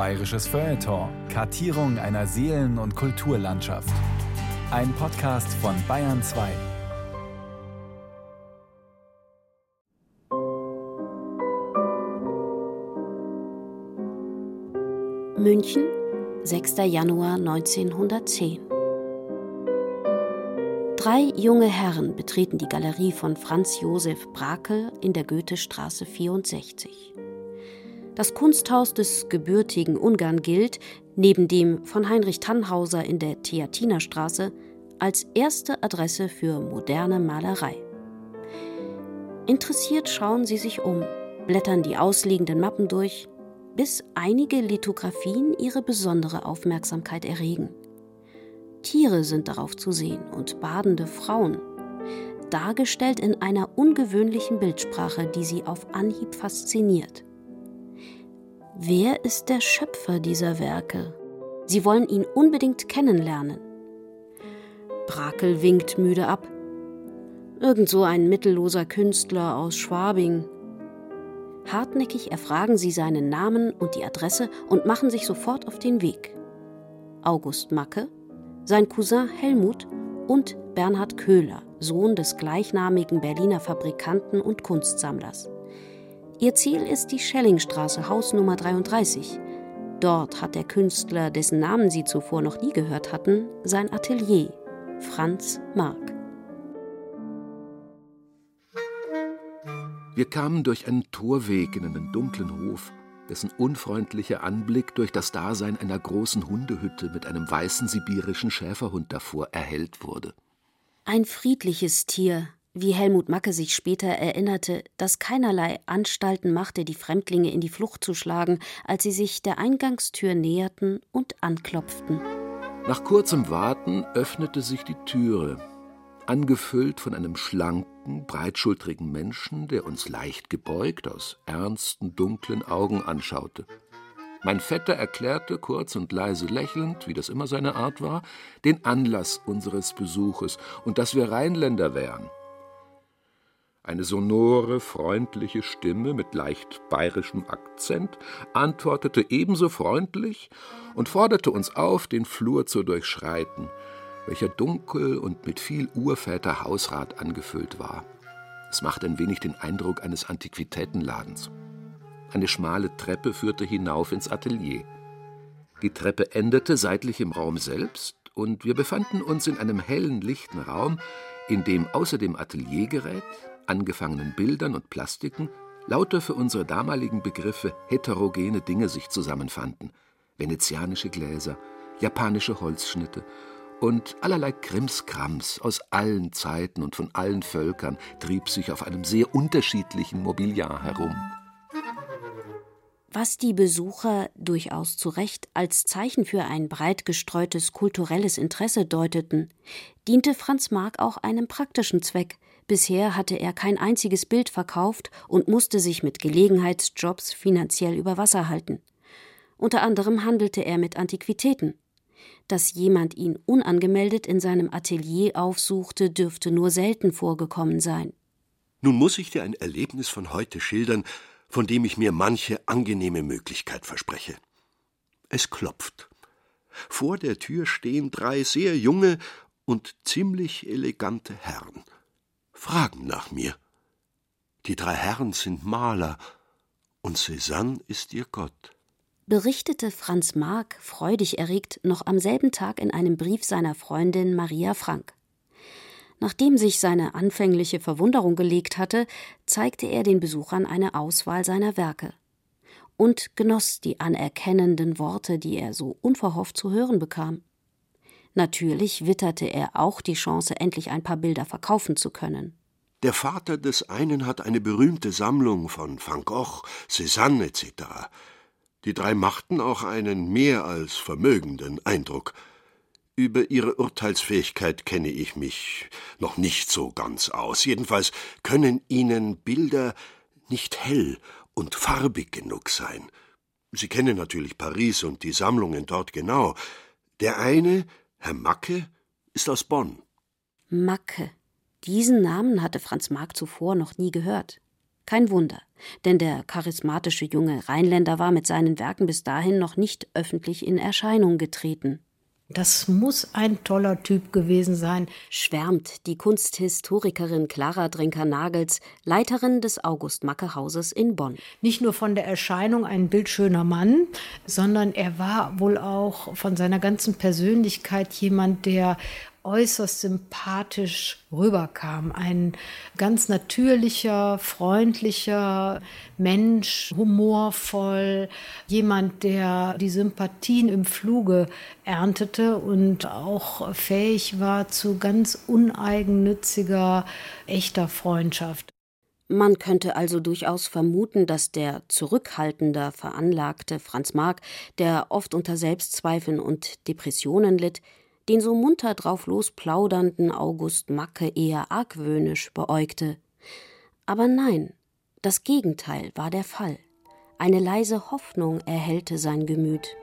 Bayerisches Feuilleton. Kartierung einer Seelen- und Kulturlandschaft. Ein Podcast von Bayern 2. München, 6. Januar 1910. Drei junge Herren betreten die Galerie von Franz Josef Brakel in der Goethestraße 64. Das Kunsthaus des gebürtigen Ungarn gilt, neben dem von Heinrich Tannhauser in der Theatinerstraße, als erste Adresse für moderne Malerei. Interessiert schauen sie sich um, blättern die ausliegenden Mappen durch, bis einige Lithografien ihre besondere Aufmerksamkeit erregen. Tiere sind darauf zu sehen und badende Frauen, dargestellt in einer ungewöhnlichen Bildsprache, die sie auf Anhieb fasziniert. Wer ist der Schöpfer dieser Werke? Sie wollen ihn unbedingt kennenlernen. Brakel winkt müde ab. Irgend so ein mittelloser Künstler aus Schwabing. Hartnäckig erfragen sie seinen Namen und die Adresse und machen sich sofort auf den Weg. August Macke, sein Cousin Helmut und Bernhard Köhler, Sohn des gleichnamigen Berliner Fabrikanten und Kunstsammlers. Ihr Ziel ist die Schellingstraße, Haus Nummer 33. Dort hat der Künstler, dessen Namen sie zuvor noch nie gehört hatten, sein Atelier, Franz Mark. Wir kamen durch einen Torweg in einen dunklen Hof, dessen unfreundlicher Anblick durch das Dasein einer großen Hundehütte mit einem weißen sibirischen Schäferhund davor erhellt wurde. Ein friedliches Tier, wie Helmut Macke sich später erinnerte, das keinerlei Anstalten machte, die Fremdlinge in die Flucht zu schlagen, als sie sich der Eingangstür näherten und anklopften. Nach kurzem Warten öffnete sich die Türe, angefüllt von einem schlanken, breitschultrigen Menschen, der uns leicht gebeugt aus ernsten, dunklen Augen anschaute. Mein Vetter erklärte kurz und leise lächelnd, wie das immer seine Art war, den Anlass unseres Besuches und dass wir Rheinländer wären. Eine sonore, freundliche Stimme mit leicht bayerischem Akzent antwortete ebenso freundlich und forderte uns auf, den Flur zu durchschreiten, welcher dunkel und mit viel Urväter Hausrat angefüllt war. Es machte ein wenig den Eindruck eines Antiquitätenladens. Eine schmale Treppe führte hinauf ins Atelier. Die Treppe endete seitlich im Raum selbst, und wir befanden uns in einem hellen, lichten Raum, in dem außer dem Ateliergerät angefangenen Bildern und Plastiken lauter für unsere damaligen Begriffe heterogene Dinge sich zusammenfanden. Venezianische Gläser, japanische Holzschnitte und allerlei Krimskrams aus allen Zeiten und von allen Völkern trieb sich auf einem sehr unterschiedlichen Mobiliar herum. Was die Besucher durchaus zu Recht als Zeichen für ein breit gestreutes kulturelles Interesse deuteten, diente Franz Marc auch einem praktischen Zweck – Bisher hatte er kein einziges Bild verkauft und musste sich mit Gelegenheitsjobs finanziell über Wasser halten. Unter anderem handelte er mit Antiquitäten. Dass jemand ihn unangemeldet in seinem Atelier aufsuchte, dürfte nur selten vorgekommen sein. Nun muss ich dir ein Erlebnis von heute schildern, von dem ich mir manche angenehme Möglichkeit verspreche. Es klopft. Vor der Tür stehen drei sehr junge und ziemlich elegante Herren fragen nach mir. Die drei Herren sind Maler, und Cézanne ist ihr Gott. Berichtete Franz Marc freudig erregt noch am selben Tag in einem Brief seiner Freundin Maria Frank. Nachdem sich seine anfängliche Verwunderung gelegt hatte, zeigte er den Besuchern eine Auswahl seiner Werke und genoss die anerkennenden Worte, die er so unverhofft zu hören bekam. Natürlich witterte er auch die Chance, endlich ein paar Bilder verkaufen zu können. Der Vater des einen hat eine berühmte Sammlung von Van Gogh, Cézanne etc. Die drei machten auch einen mehr als vermögenden Eindruck. Über ihre Urteilsfähigkeit kenne ich mich noch nicht so ganz aus. Jedenfalls können ihnen Bilder nicht hell und farbig genug sein. Sie kennen natürlich Paris und die Sammlungen dort genau. Der eine Herr Macke ist aus Bonn. Macke. Diesen Namen hatte Franz Marc zuvor noch nie gehört. Kein Wunder, denn der charismatische junge Rheinländer war mit seinen Werken bis dahin noch nicht öffentlich in Erscheinung getreten. Das muss ein toller Typ gewesen sein, schwärmt die Kunsthistorikerin Clara Drenker-Nagels, Leiterin des August-Macke-Hauses in Bonn. Nicht nur von der Erscheinung ein bildschöner Mann, sondern er war wohl auch von seiner ganzen Persönlichkeit jemand, der äußerst sympathisch rüberkam. Ein ganz natürlicher, freundlicher Mensch, humorvoll, jemand, der die Sympathien im Fluge erntete und auch fähig war zu ganz uneigennütziger, echter Freundschaft. Man könnte also durchaus vermuten, dass der zurückhaltender veranlagte Franz Marc, der oft unter Selbstzweifeln und Depressionen litt, den so munter drauf losplaudernden August Macke eher argwöhnisch beäugte. Aber nein, das Gegenteil war der Fall. Eine leise Hoffnung erhellte sein Gemüt.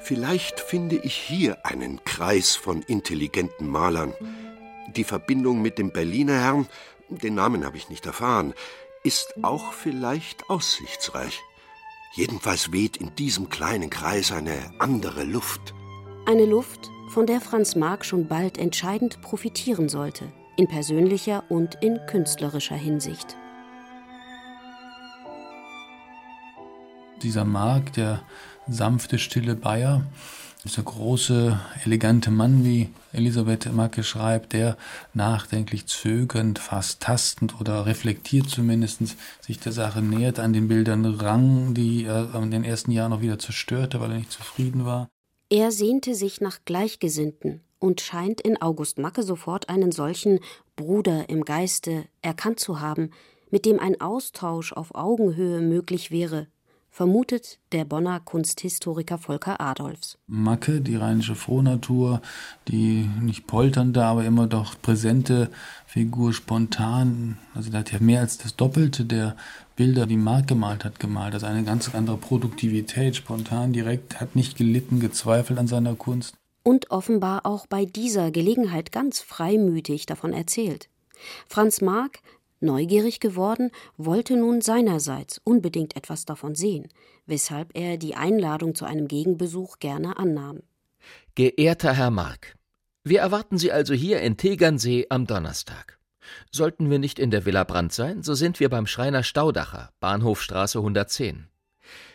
Vielleicht finde ich hier einen Kreis von intelligenten Malern. Die Verbindung mit dem Berliner Herrn, den Namen habe ich nicht erfahren, ist auch vielleicht aussichtsreich. Jedenfalls weht in diesem kleinen Kreis eine andere Luft. Eine Luft, von der Franz Marc schon bald entscheidend profitieren sollte, in persönlicher und in künstlerischer Hinsicht. Dieser Marc, der sanfte, stille Bayer, dieser große, elegante Mann, wie Elisabeth Macke schreibt, der nachdenklich zögernd, fast tastend oder reflektiert zumindest sich der Sache nähert, an den Bildern rang, die er in den ersten Jahren noch wieder zerstörte, weil er nicht zufrieden war. Er sehnte sich nach Gleichgesinnten und scheint in August Macke sofort einen solchen Bruder im Geiste erkannt zu haben, mit dem ein Austausch auf Augenhöhe möglich wäre, vermutet der Bonner Kunsthistoriker Volker Adolfs. Macke, die rheinische Frohnatur, die nicht polternde, aber immer doch präsente Figur, spontan, also der hat ja mehr als das Doppelte der Bilder, die Mark gemalt hat, gemalt. Also eine ganz andere Produktivität, spontan, direkt, hat nicht gelitten, gezweifelt an seiner Kunst. Und offenbar auch bei dieser Gelegenheit ganz freimütig davon erzählt. Franz Mark, neugierig geworden, wollte nun seinerseits unbedingt etwas davon sehen, weshalb er die Einladung zu einem Gegenbesuch gerne annahm. Geehrter Herr Mark, wir erwarten Sie also hier in Tegernsee am Donnerstag. Sollten wir nicht in der Villa Brandt sein, so sind wir beim Schreiner Staudacher, Bahnhofstraße 110.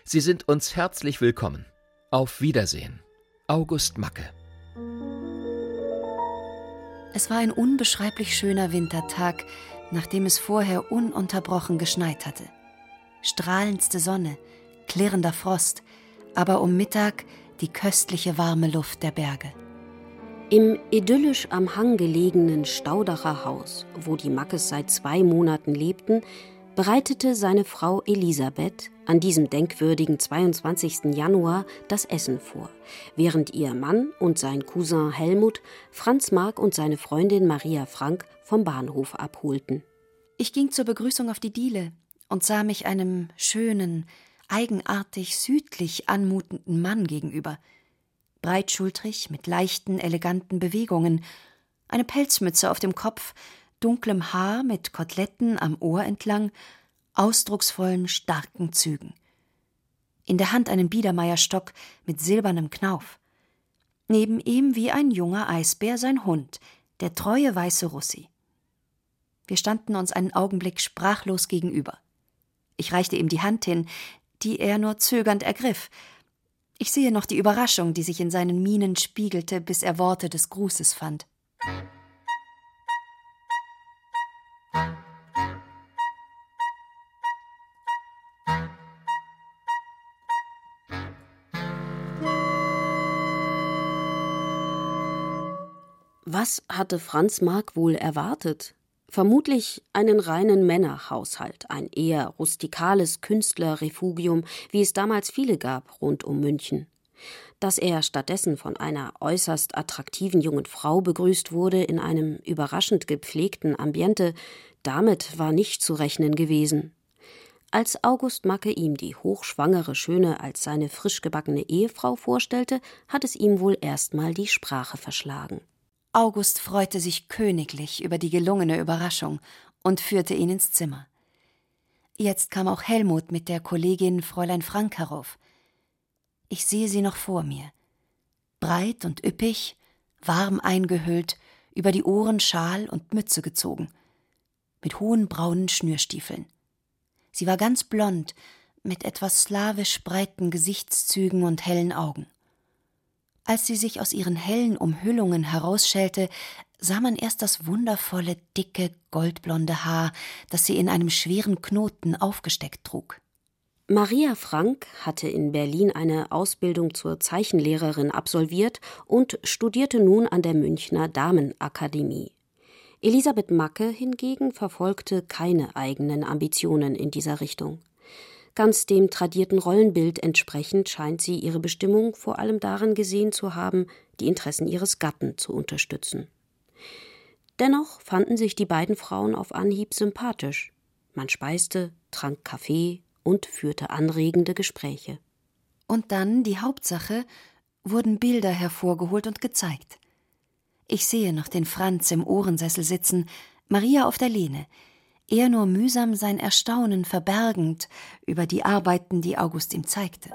Sie sind uns herzlich willkommen. Auf Wiedersehen. August Macke. Es war ein unbeschreiblich schöner Wintertag, nachdem es vorher ununterbrochen geschneit hatte. Strahlendste Sonne, klirrender Frost, aber um Mittag die köstliche warme Luft der Berge. Im idyllisch am Hang gelegenen Staudacher Haus, wo die Mackes seit zwei Monaten lebten, bereitete seine Frau Elisabeth an diesem denkwürdigen 22. Januar das Essen vor, während ihr Mann und sein Cousin Helmut Franz Mark und seine Freundin Maria Frank vom Bahnhof abholten. Ich ging zur Begrüßung auf die Diele und sah mich einem schönen, eigenartig südlich anmutenden Mann gegenüber – breitschultrig, mit leichten, eleganten Bewegungen, eine Pelzmütze auf dem Kopf, dunklem Haar mit Koteletten am Ohr entlang, ausdrucksvollen, starken Zügen. In der Hand einen Biedermeierstock mit silbernem Knauf. Neben ihm wie ein junger Eisbär sein Hund, der treue weiße Russi. Wir standen uns einen Augenblick sprachlos gegenüber. Ich reichte ihm die Hand hin, die er nur zögernd ergriff, ich sehe noch die Überraschung, die sich in seinen Mienen spiegelte, bis er Worte des Grußes fand. Was hatte Franz Mark wohl erwartet? Vermutlich einen reinen Männerhaushalt, ein eher rustikales Künstlerrefugium, wie es damals viele gab rund um München. Dass er stattdessen von einer äußerst attraktiven jungen Frau begrüßt wurde in einem überraschend gepflegten Ambiente, damit war nicht zu rechnen gewesen. Als August Macke ihm die hochschwangere Schöne als seine frisch gebackene Ehefrau vorstellte, hat es ihm wohl erstmal die Sprache verschlagen. August freute sich königlich über die gelungene Überraschung und führte ihn ins Zimmer. Jetzt kam auch Helmut mit der Kollegin Fräulein Frank herauf. Ich sehe sie noch vor mir. Breit und üppig, warm eingehüllt, über die Ohren Schal und Mütze gezogen, mit hohen braunen Schnürstiefeln. Sie war ganz blond, mit etwas slawisch breiten Gesichtszügen und hellen Augen. Als sie sich aus ihren hellen Umhüllungen herausschälte, sah man erst das wundervolle, dicke, goldblonde Haar, das sie in einem schweren Knoten aufgesteckt trug. Maria Frank hatte in Berlin eine Ausbildung zur Zeichenlehrerin absolviert und studierte nun an der Münchner Damenakademie. Elisabeth Macke hingegen verfolgte keine eigenen Ambitionen in dieser Richtung. Ganz dem tradierten Rollenbild entsprechend scheint sie ihre Bestimmung vor allem darin gesehen zu haben, die Interessen ihres Gatten zu unterstützen. Dennoch fanden sich die beiden Frauen auf Anhieb sympathisch. Man speiste, trank Kaffee und führte anregende Gespräche. Und dann die Hauptsache, wurden Bilder hervorgeholt und gezeigt. Ich sehe noch den Franz im Ohrensessel sitzen, Maria auf der Lehne, er nur mühsam sein Erstaunen verbergend über die Arbeiten, die August ihm zeigte.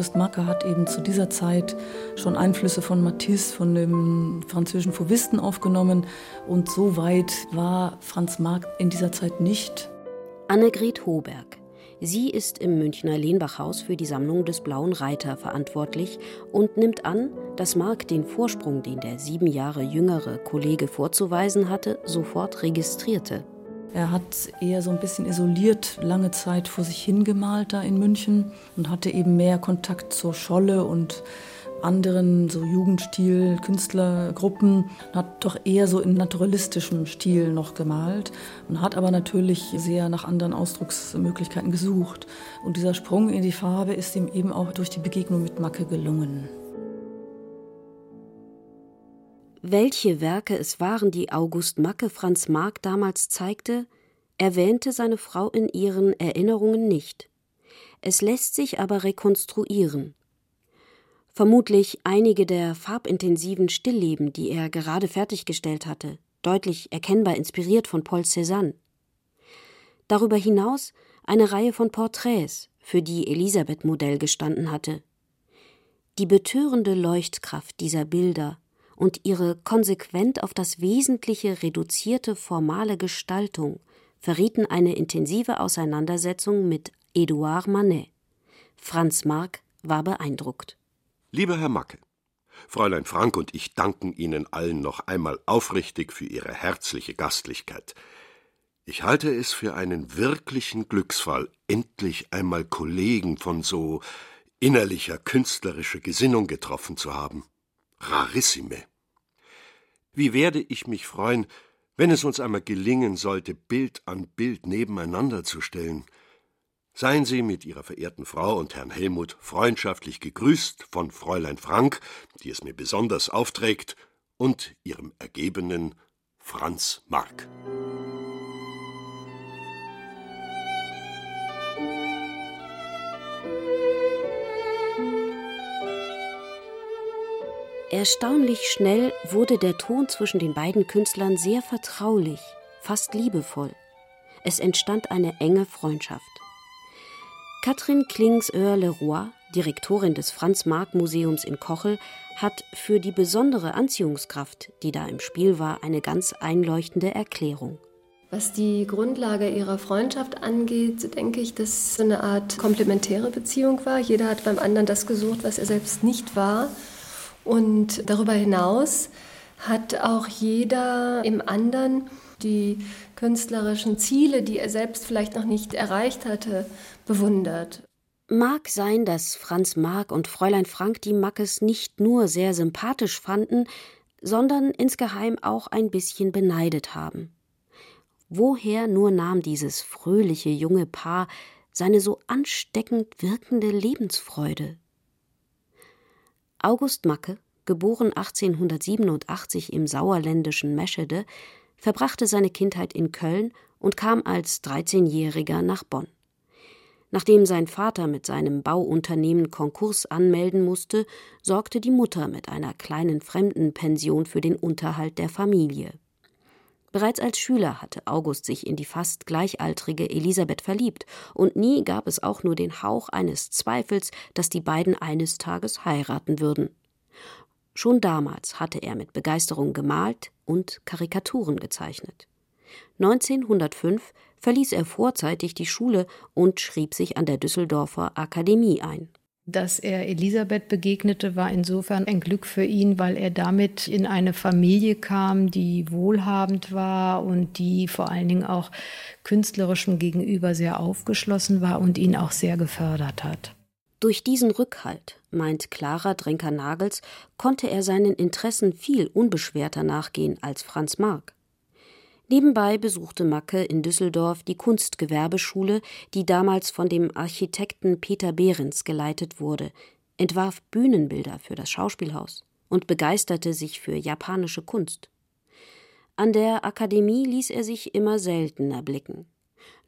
August Macke hat eben zu dieser Zeit schon Einflüsse von Matisse, von dem französischen Fauvisten aufgenommen. Und so weit war Franz Marc in dieser Zeit nicht. Annegret Hoberg. Sie ist im Münchner Lehnbachhaus für die Sammlung des Blauen Reiter verantwortlich und nimmt an, dass Marc den Vorsprung, den der sieben Jahre jüngere Kollege vorzuweisen hatte, sofort registrierte. Er hat eher so ein bisschen isoliert lange Zeit vor sich hingemalt da in München und hatte eben mehr Kontakt zur Scholle und anderen so Jugendstil, Künstlergruppen, hat doch eher so in naturalistischem Stil noch gemalt und hat aber natürlich sehr nach anderen Ausdrucksmöglichkeiten gesucht. Und dieser Sprung in die Farbe ist ihm eben auch durch die Begegnung mit Macke gelungen. Welche Werke es waren, die August Macke Franz Marc damals zeigte, erwähnte seine Frau in ihren Erinnerungen nicht. Es lässt sich aber rekonstruieren. Vermutlich einige der farbintensiven Stillleben, die er gerade fertiggestellt hatte, deutlich erkennbar inspiriert von Paul Cézanne. Darüber hinaus eine Reihe von Porträts, für die Elisabeth Modell gestanden hatte. Die betörende Leuchtkraft dieser Bilder und ihre konsequent auf das Wesentliche reduzierte formale Gestaltung verrieten eine intensive Auseinandersetzung mit Edouard Manet. Franz Marc war beeindruckt. Lieber Herr Macke, Fräulein Frank und ich danken Ihnen allen noch einmal aufrichtig für Ihre herzliche Gastlichkeit. Ich halte es für einen wirklichen Glücksfall, endlich einmal Kollegen von so innerlicher künstlerischer Gesinnung getroffen zu haben. Rarissime. Wie werde ich mich freuen, wenn es uns einmal gelingen sollte, Bild an Bild nebeneinander zu stellen. Seien Sie mit Ihrer verehrten Frau und Herrn Helmut freundschaftlich gegrüßt von Fräulein Frank, die es mir besonders aufträgt, und Ihrem ergebenen Franz Mark. Erstaunlich schnell wurde der Ton zwischen den beiden Künstlern sehr vertraulich, fast liebevoll. Es entstand eine enge Freundschaft. Katrin Klings-Oehr-Leroy, Direktorin des Franz-Marc-Museums in Kochel, hat für die besondere Anziehungskraft, die da im Spiel war, eine ganz einleuchtende Erklärung. Was die Grundlage ihrer Freundschaft angeht, denke ich, dass es eine Art komplementäre Beziehung war. Jeder hat beim anderen das gesucht, was er selbst nicht war. Und darüber hinaus hat auch jeder im anderen die künstlerischen Ziele, die er selbst vielleicht noch nicht erreicht hatte, bewundert. Mag sein, dass Franz Marc und Fräulein Frank die Mackes nicht nur sehr sympathisch fanden, sondern insgeheim auch ein bisschen beneidet haben. Woher nur nahm dieses fröhliche junge Paar seine so ansteckend wirkende Lebensfreude? August Macke, geboren 1887 im sauerländischen Meschede, verbrachte seine Kindheit in Köln und kam als 13-Jähriger nach Bonn. Nachdem sein Vater mit seinem Bauunternehmen Konkurs anmelden musste, sorgte die Mutter mit einer kleinen Fremdenpension für den Unterhalt der Familie. Bereits als Schüler hatte August sich in die fast gleichaltrige Elisabeth verliebt, und nie gab es auch nur den Hauch eines Zweifels, dass die beiden eines Tages heiraten würden. Schon damals hatte er mit Begeisterung gemalt und Karikaturen gezeichnet. 1905 verließ er vorzeitig die Schule und schrieb sich an der Düsseldorfer Akademie ein. Dass er Elisabeth begegnete, war insofern ein Glück für ihn, weil er damit in eine Familie kam, die wohlhabend war und die vor allen Dingen auch künstlerischem gegenüber sehr aufgeschlossen war und ihn auch sehr gefördert hat. Durch diesen Rückhalt, meint Clara Drenker-Nagels, konnte er seinen Interessen viel unbeschwerter nachgehen als Franz Marc. Nebenbei besuchte Macke in Düsseldorf die Kunstgewerbeschule, die damals von dem Architekten Peter Behrens geleitet wurde, entwarf Bühnenbilder für das Schauspielhaus und begeisterte sich für japanische Kunst. An der Akademie ließ er sich immer seltener blicken.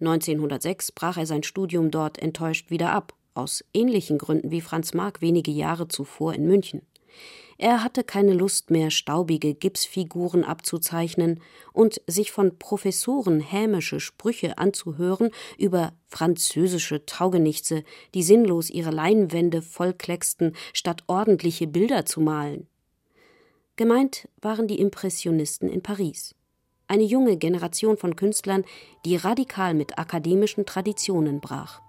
1906 brach er sein Studium dort enttäuscht wieder ab, aus ähnlichen Gründen wie Franz Marc wenige Jahre zuvor in München. Er hatte keine Lust mehr, staubige Gipsfiguren abzuzeichnen und sich von Professoren hämische Sprüche anzuhören über französische Taugenichtse, die sinnlos ihre Leinwände vollklecksten, statt ordentliche Bilder zu malen. Gemeint waren die Impressionisten in Paris. Eine junge Generation von Künstlern, die radikal mit akademischen Traditionen brach.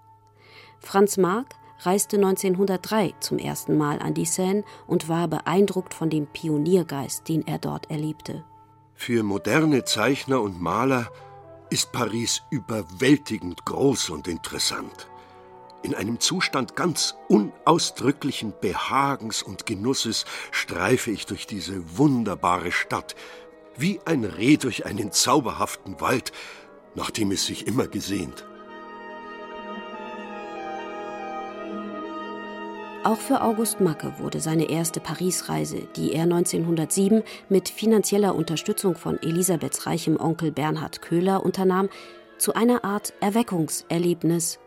Franz Marc reiste 1903 zum ersten Mal an die Seine und war beeindruckt von dem Pioniergeist, den er dort erlebte. Für moderne Zeichner und Maler ist Paris überwältigend groß und interessant. In einem Zustand ganz unausdrücklichen Behagens und Genusses streife ich durch diese wunderbare Stadt, wie ein Reh durch einen zauberhaften Wald, nach dem es sich immer gesehnt. Auch für August Macke wurde seine erste Parisreise, die er 1907 mit finanzieller Unterstützung von Elisabeths reichem Onkel Bernhard Köhler unternahm, zu einer Art Erweckungserlebnis.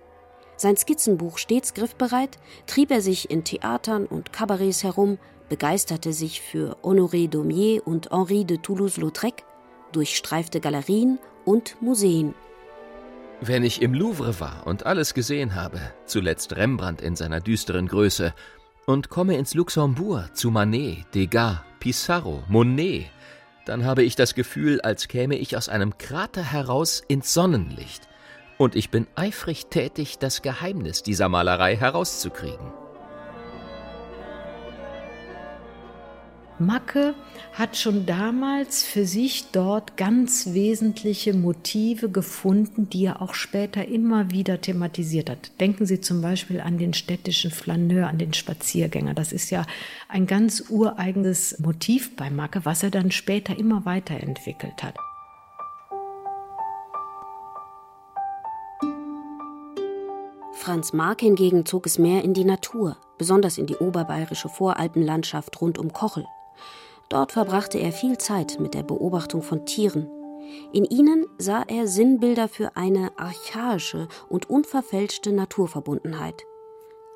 Sein Skizzenbuch stets griffbereit, trieb er sich in Theatern und Kabarets herum, begeisterte sich für Honoré Daumier und Henri de Toulouse-Lautrec, durchstreifte Galerien und Museen. Wenn ich im Louvre war und alles gesehen habe, zuletzt Rembrandt in seiner düsteren Größe, und komme ins Luxembourg zu Manet, Degas, Pissarro, Monet, dann habe ich das Gefühl, als käme ich aus einem Krater heraus ins Sonnenlicht, und ich bin eifrig tätig, das Geheimnis dieser Malerei herauszukriegen. Macke hat schon damals für sich dort ganz wesentliche Motive gefunden, die er auch später immer wieder thematisiert hat. Denken Sie zum Beispiel an den städtischen Flaneur, an den Spaziergänger. Das ist ja ein ganz ureigenes Motiv bei Macke, was er dann später immer weiterentwickelt hat. Franz Marc hingegen zog es mehr in die Natur, besonders in die oberbayerische Voralpenlandschaft rund um Kochel. Dort verbrachte er viel Zeit mit der Beobachtung von Tieren. In ihnen sah er Sinnbilder für eine archaische und unverfälschte Naturverbundenheit.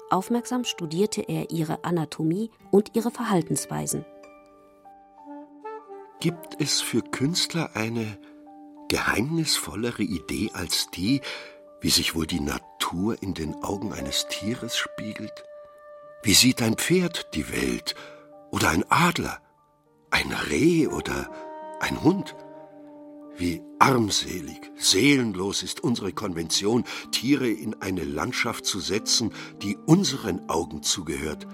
Aufmerksam studierte er ihre Anatomie und ihre Verhaltensweisen. Gibt es für Künstler eine geheimnisvollere Idee als die, wie sich wohl die Natur in den Augen eines Tieres spiegelt? Wie sieht ein Pferd die Welt oder ein Adler? Ein Reh oder ein Hund? Wie armselig, seelenlos ist unsere Konvention, Tiere in eine Landschaft zu setzen, die unseren Augen zugehört,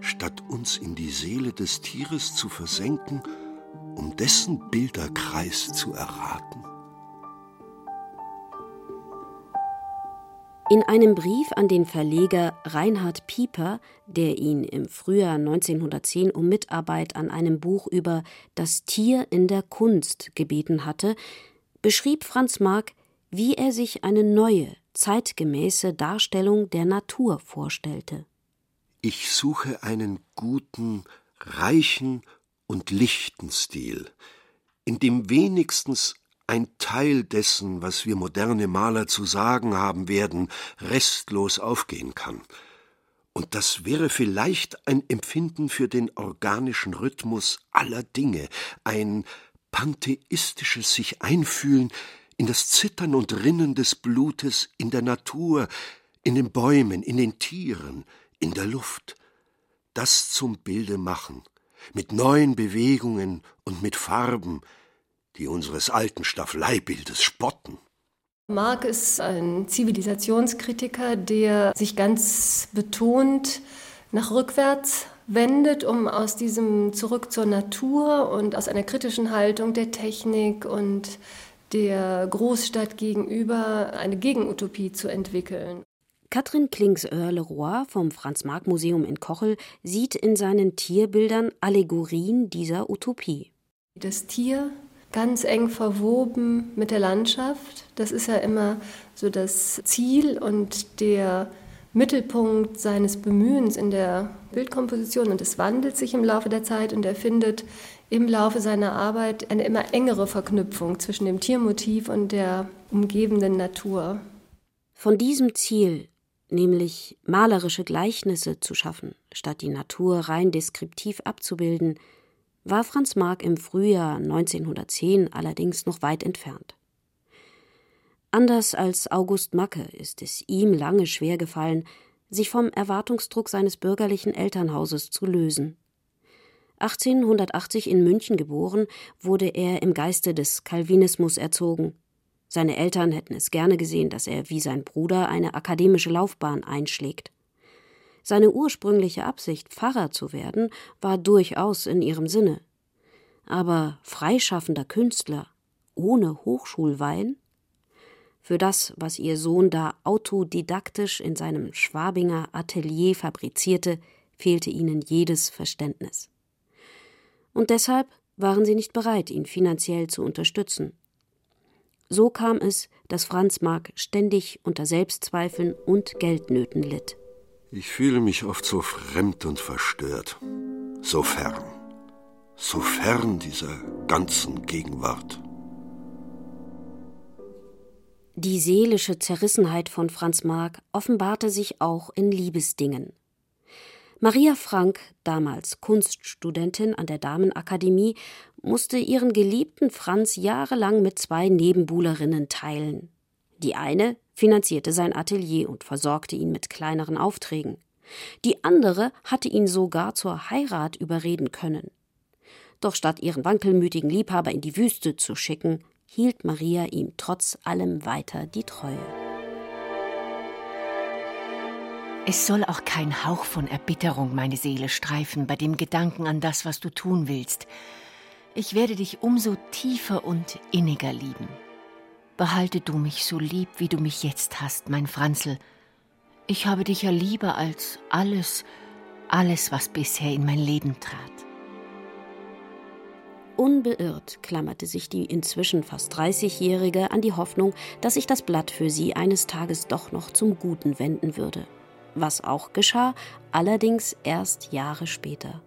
statt uns in die Seele des Tieres zu versenken, um dessen Bilderkreis zu erraten. In einem Brief an den Verleger Reinhard Pieper, der ihn im Frühjahr 1910 um Mitarbeit an einem Buch über das Tier in der Kunst gebeten hatte, beschrieb Franz Marc, wie er sich eine neue, zeitgemäße Darstellung der Natur vorstellte. Ich suche einen guten, reichen und lichten Stil, in dem wenigstens ein Teil dessen, was wir moderne Maler zu sagen haben werden, restlos aufgehen kann. Und das wäre vielleicht ein Empfinden für den organischen Rhythmus aller Dinge, ein pantheistisches sich einfühlen in das Zittern und Rinnen des Blutes in der Natur, in den Bäumen, in den Tieren, in der Luft. Das zum Bilde machen, mit neuen Bewegungen und mit Farben, die unseres alten Staffeleibildes spotten. Marc ist ein Zivilisationskritiker, der sich ganz betont nach rückwärts wendet, um aus diesem zurück zur Natur und aus einer kritischen Haltung der Technik und der Großstadt gegenüber eine Gegenutopie zu entwickeln. Katrin Klingsöhr-Leroy vom Franz-Marc-Museum in Kochel sieht in seinen Tierbildern Allegorien dieser Utopie. Das Tier ganz eng verwoben mit der Landschaft, das ist ja immer so das Ziel und der Mittelpunkt seines Bemühens in der Bildkomposition und es wandelt sich im Laufe der Zeit und er findet im Laufe seiner Arbeit eine immer engere Verknüpfung zwischen dem Tiermotiv und der umgebenden Natur. Von diesem Ziel, nämlich malerische Gleichnisse zu schaffen, statt die Natur rein deskriptiv abzubilden, war Franz Marc im Frühjahr 1910 allerdings noch weit entfernt. Anders als August Macke ist es ihm lange schwer gefallen, sich vom Erwartungsdruck seines bürgerlichen Elternhauses zu lösen. 1880 in München geboren, wurde er im Geiste des Calvinismus erzogen. Seine Eltern hätten es gerne gesehen, dass er wie sein Bruder eine akademische Laufbahn einschlägt. Seine ursprüngliche Absicht, Pfarrer zu werden, war durchaus in ihrem Sinne. Aber freischaffender Künstler ohne Hochschulwein? Für das, was ihr Sohn da autodidaktisch in seinem Schwabinger Atelier fabrizierte, fehlte ihnen jedes Verständnis. Und deshalb waren sie nicht bereit, ihn finanziell zu unterstützen. So kam es, dass Franz Marc ständig unter Selbstzweifeln und Geldnöten litt. Ich fühle mich oft so fremd und verstört, so fern, so fern dieser ganzen Gegenwart. Die seelische Zerrissenheit von Franz Marc offenbarte sich auch in Liebesdingen. Maria Frank, damals Kunststudentin an der Damenakademie, musste ihren geliebten Franz jahrelang mit zwei Nebenbuhlerinnen teilen. Die eine finanzierte sein Atelier und versorgte ihn mit kleineren Aufträgen. Die andere hatte ihn sogar zur Heirat überreden können. Doch statt ihren wankelmütigen Liebhaber in die Wüste zu schicken, hielt Maria ihm trotz allem weiter die Treue. Es soll auch kein Hauch von Erbitterung meine Seele streifen bei dem Gedanken an das, was du tun willst. Ich werde dich umso tiefer und inniger lieben. Behalte du mich so lieb, wie du mich jetzt hast, mein Franzl. Ich habe dich ja lieber als alles, alles, was bisher in mein Leben trat. Unbeirrt klammerte sich die inzwischen fast 30-Jährige an die Hoffnung, dass sich das Blatt für sie eines Tages doch noch zum Guten wenden würde. Was auch geschah, allerdings erst Jahre später.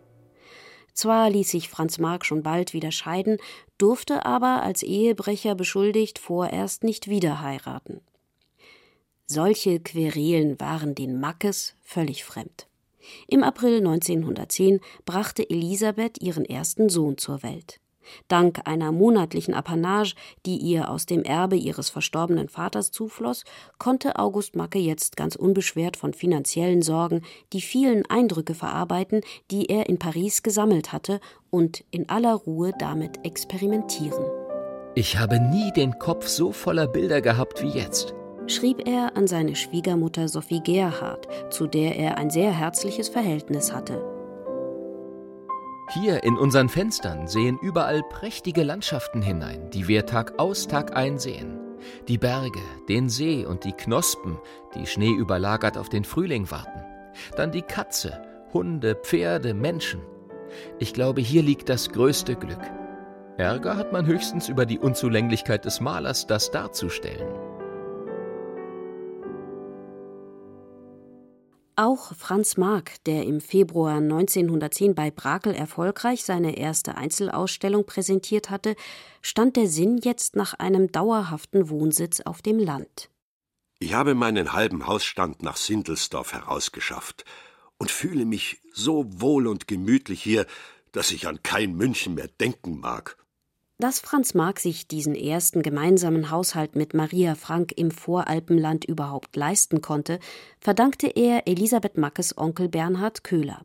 Zwar ließ sich Franz Marc schon bald wieder scheiden, durfte aber als Ehebrecher beschuldigt vorerst nicht wieder heiraten. Solche Querelen waren den Mackes völlig fremd. Im April 1910 brachte Elisabeth ihren ersten Sohn zur Welt. Dank einer monatlichen Apanage, die ihr aus dem Erbe ihres verstorbenen Vaters zufloss, konnte August Macke jetzt ganz unbeschwert von finanziellen Sorgen die vielen Eindrücke verarbeiten, die er in Paris gesammelt hatte, und in aller Ruhe damit experimentieren. Ich habe nie den Kopf so voller Bilder gehabt wie jetzt schrieb er an seine Schwiegermutter Sophie Gerhard, zu der er ein sehr herzliches Verhältnis hatte. Hier in unseren Fenstern sehen überall prächtige Landschaften hinein, die wir Tag aus Tag ein sehen. Die Berge, den See und die Knospen, die schneeüberlagert auf den Frühling warten. Dann die Katze, Hunde, Pferde, Menschen. Ich glaube, hier liegt das größte Glück. Ärger hat man höchstens über die Unzulänglichkeit des Malers, das darzustellen. Auch Franz Marc, der im Februar 1910 bei Brakel erfolgreich seine erste Einzelausstellung präsentiert hatte, stand der Sinn jetzt nach einem dauerhaften Wohnsitz auf dem Land. Ich habe meinen halben Hausstand nach Sindelsdorf herausgeschafft und fühle mich so wohl und gemütlich hier, dass ich an kein München mehr denken mag. Dass Franz Marc sich diesen ersten gemeinsamen Haushalt mit Maria Frank im Voralpenland überhaupt leisten konnte, verdankte er Elisabeth Mackes Onkel Bernhard Köhler.